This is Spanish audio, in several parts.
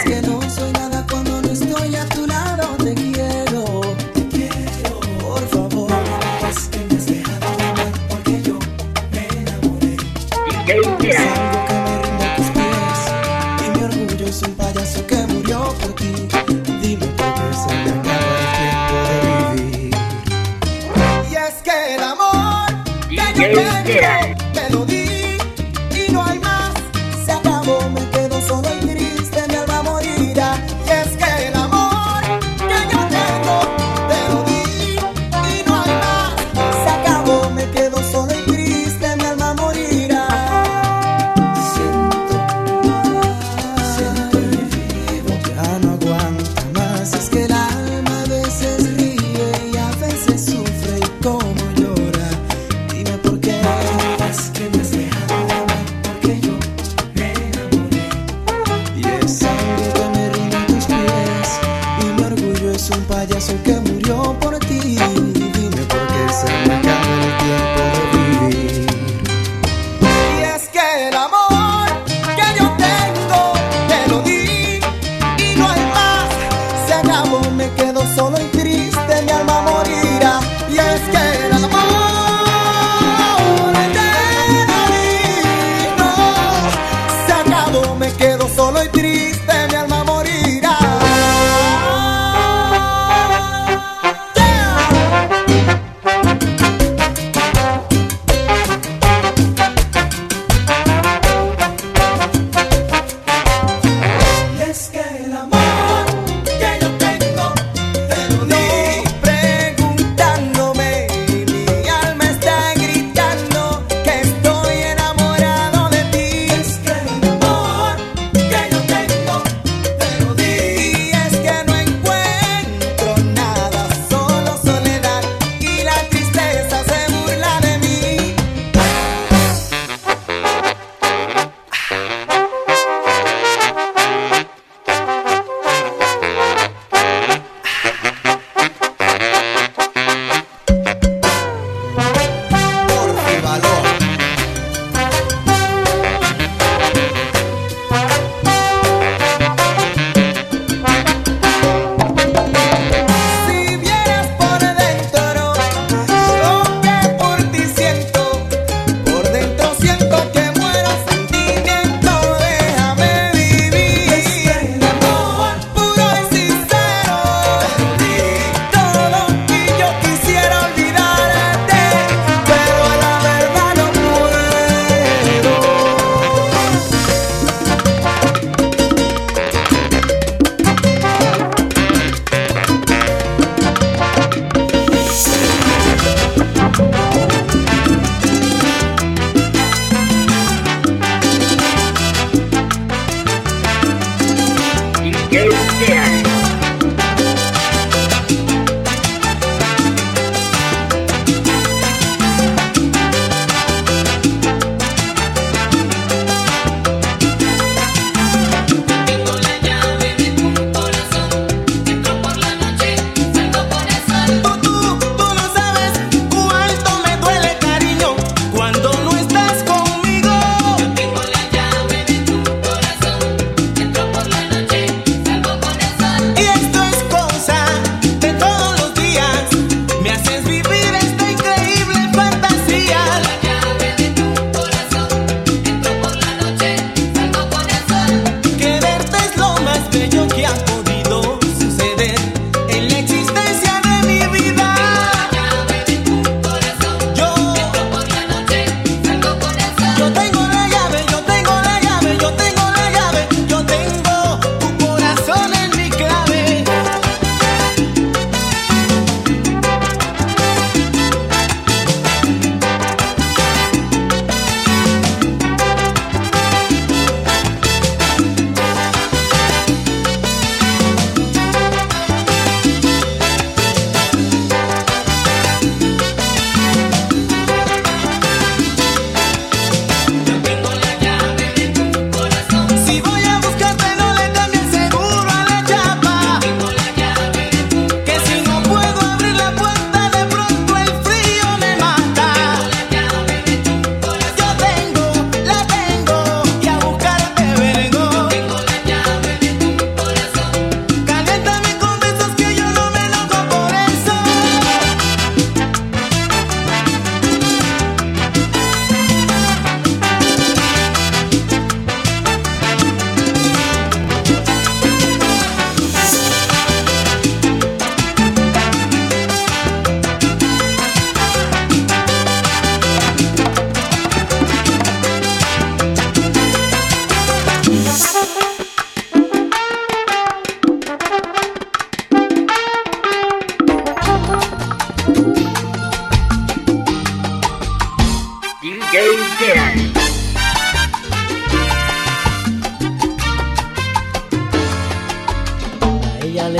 Es que no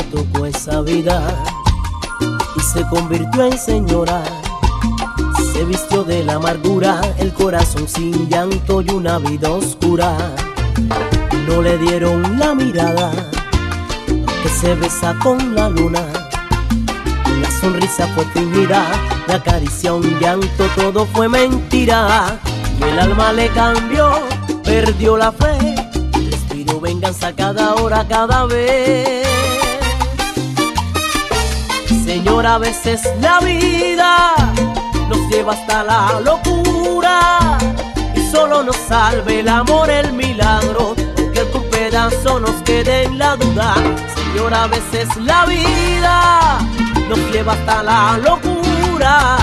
tocó esa vida y se convirtió en señora. Se vistió de la amargura, el corazón sin llanto y una vida oscura. No le dieron la mirada que se besa con la luna. La sonrisa fue fingida, la caricia un llanto, todo fue mentira. Y el alma le cambió, perdió la fe. Respiro venganza cada hora, cada vez. Señora, a veces la vida nos lleva hasta la locura y solo nos salve el amor, el milagro, que algún pedazo nos quede en la duda. Señora, a veces la vida nos lleva hasta la locura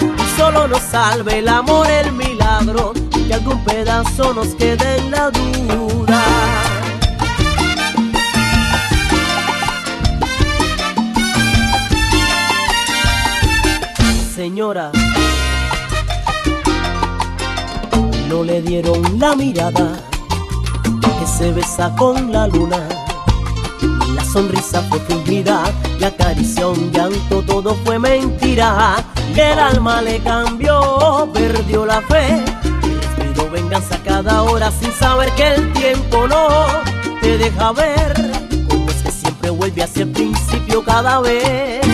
y solo nos salve el amor, el milagro, que algún pedazo nos quede en la duda. Le dieron la mirada que se besa con la luna. La sonrisa fue fingida, la acarició un llanto, todo fue mentira. El alma le cambió, perdió la fe. Respiro venganza cada hora sin saber que el tiempo no te deja ver. Como es que siempre vuelve hacia el principio cada vez.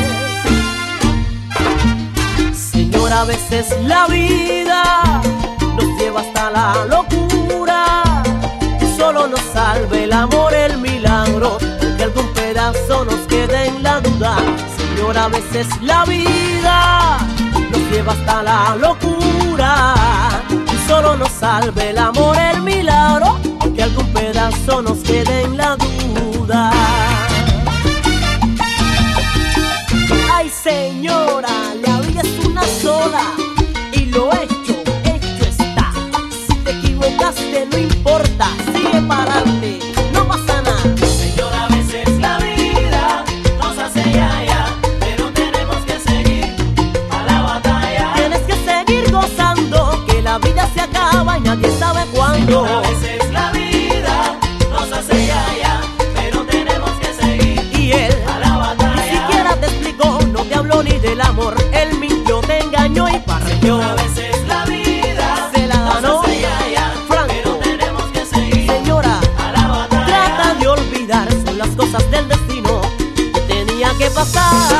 a veces la vida lleva hasta la locura. Solo nos salve el amor, el milagro, que algún pedazo nos quede en la duda. Señor, a veces la vida nos lleva hasta la locura. Solo nos salve el amor, el milagro, que algún pedazo nos quede en la duda. Pasar.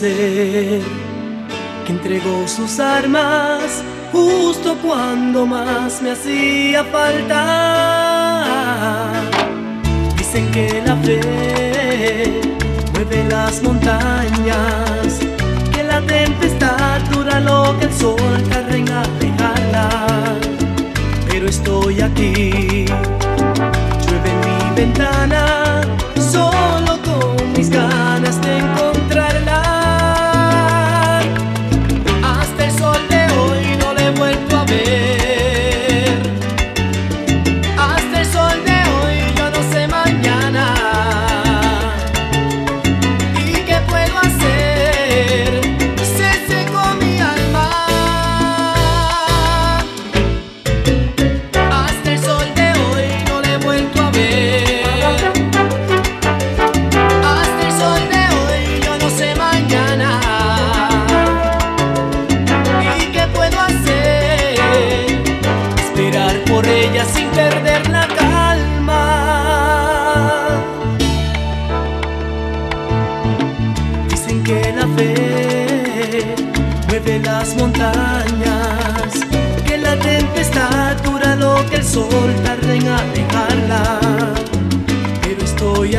Ser, que entregó sus armas justo cuando más me hacía falta. Dicen que la fe mueve las montañas, que la tempestad dura lo que el sol tarda en alejarla. Pero estoy aquí, llueve en mi ventana, solo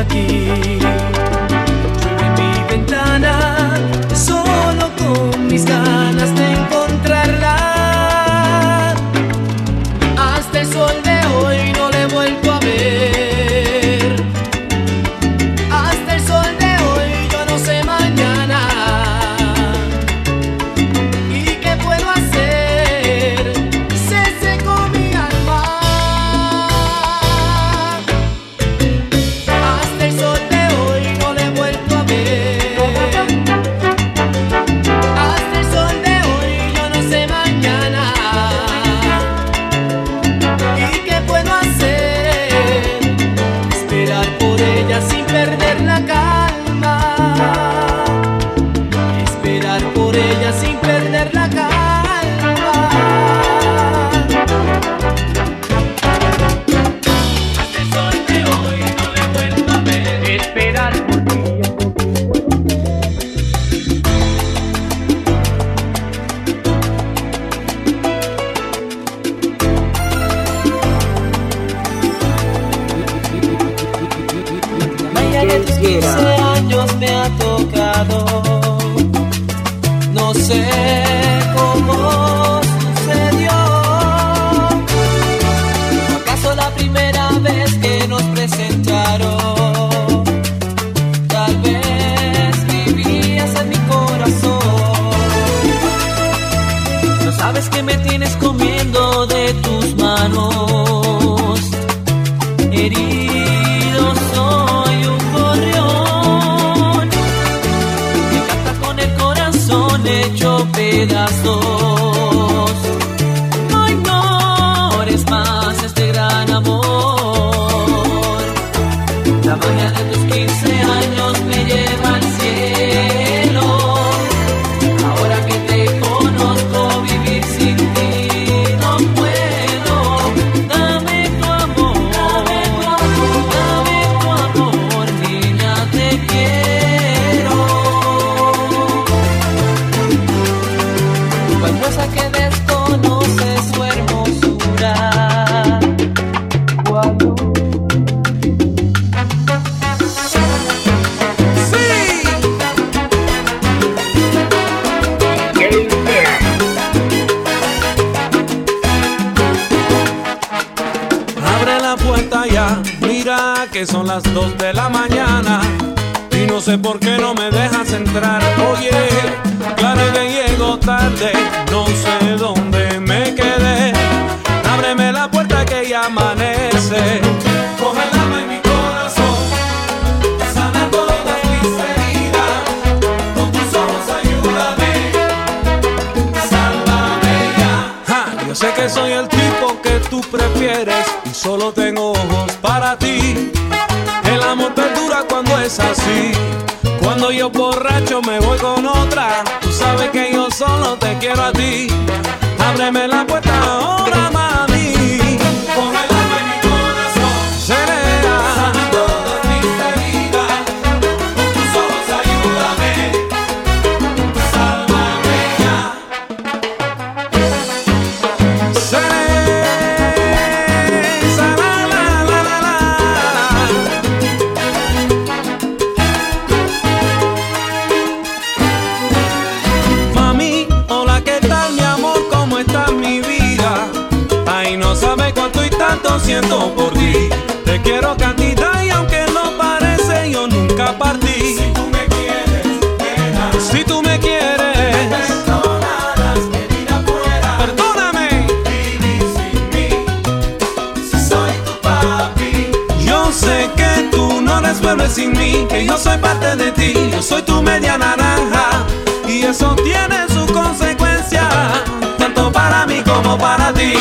aquí. que me tienes comiendo de tus manos. Herido soy un gorrión que canta con el corazón hecho pedazos. son las 2 de la mañana y no sé por qué no me dejas entrar. Oye, claro que llego tarde, no sé dónde me quedé. Ábreme la puerta que ya amanece. Coge la mano. sé que soy el tipo que tú prefieres y solo te es así. Cuando yo borracho me voy con otra, tú sabes que yo solo te quiero a ti. Ábreme la puerta pueblo es sin mí, que yo soy parte de ti, yo soy tu media naranja. Y eso tiene sus consecuencias, tanto para mí como para ti.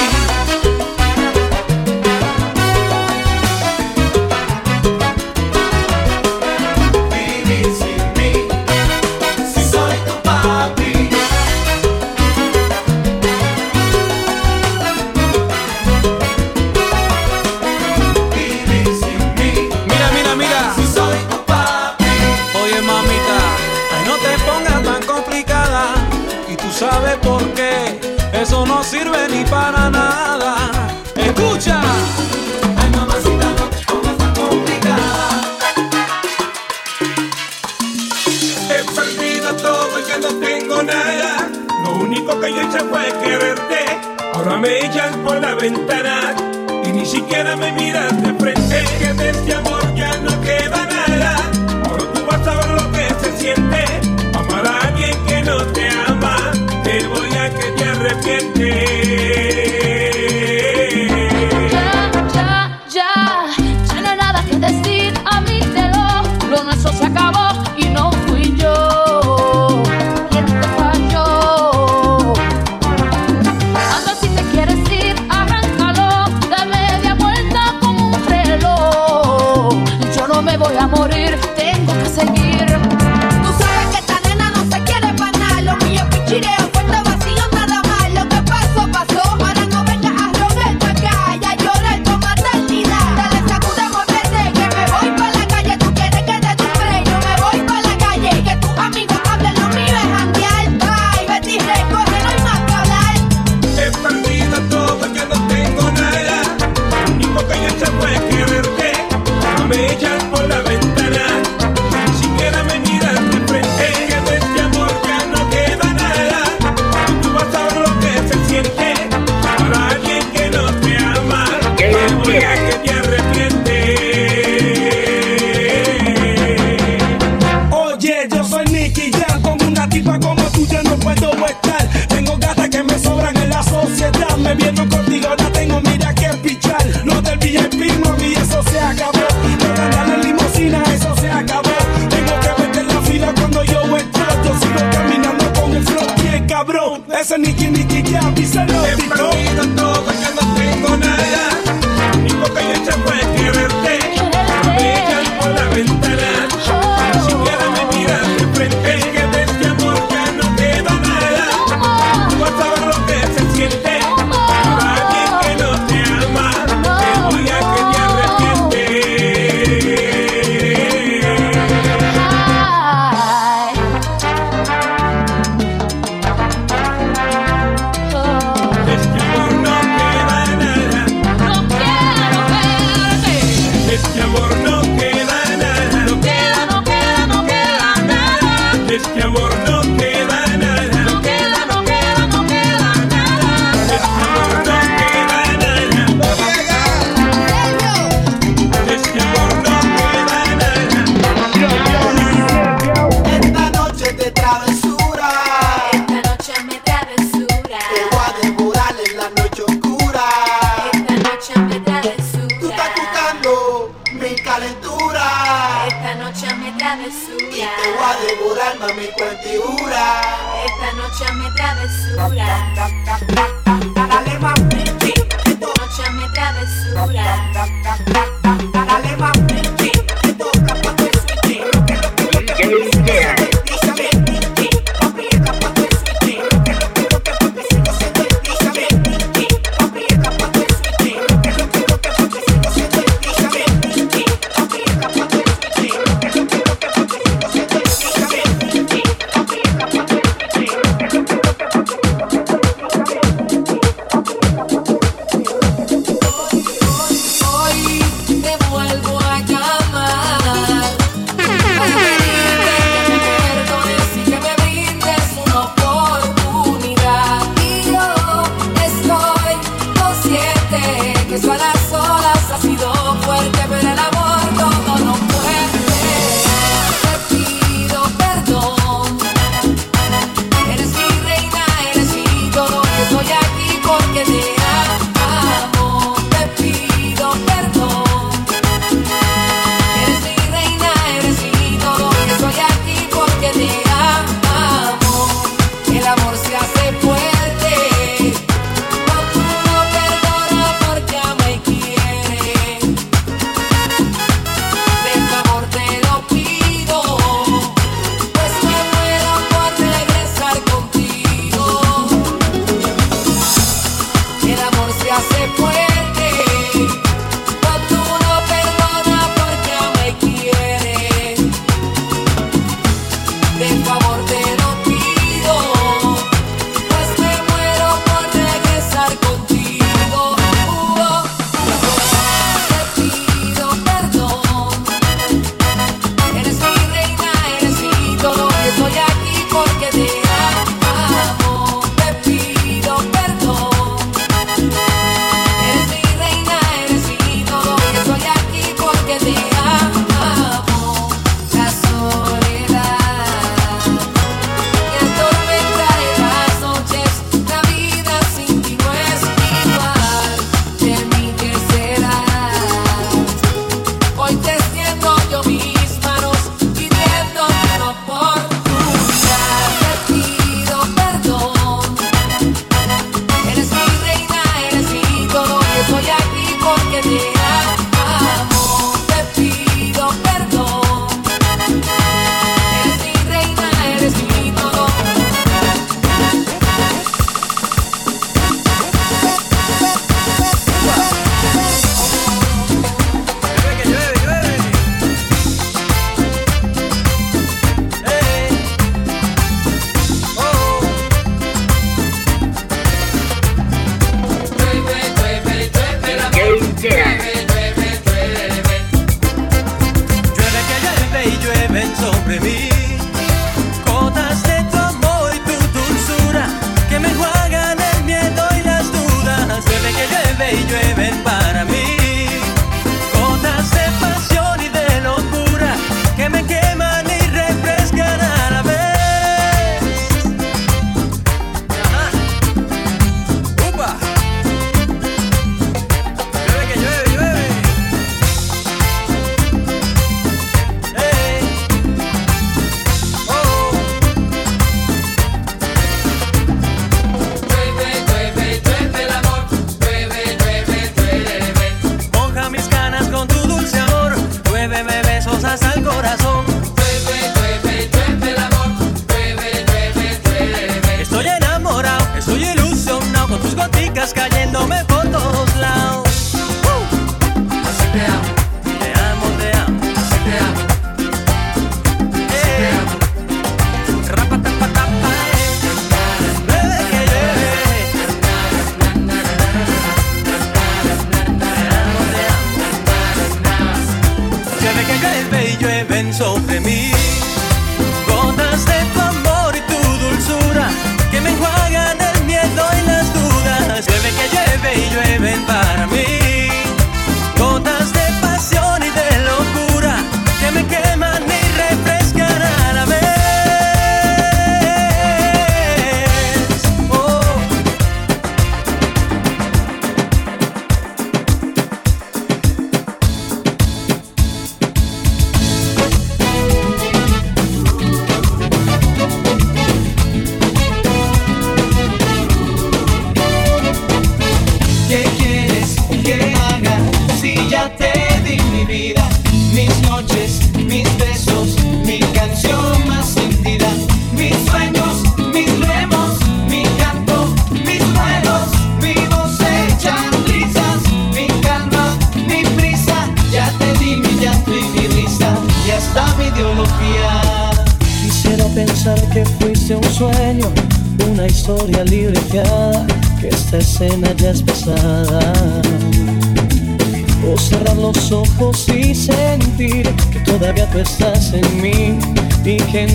Echas por la ventana.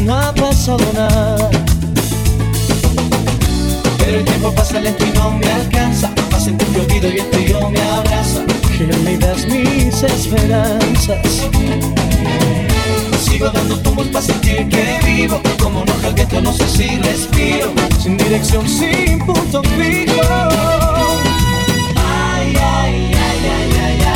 no ha pasado nada. Pero el tiempo pasa lento y no me alcanza. Más en tu olvido y este yo me abraza. Gélidas mis esperanzas. Sigo dando tumbos para sentir que vivo. Como no que no sé si respiro. Sin dirección, sin punto fijo. Ay, ay, ay, ay, ay, ay.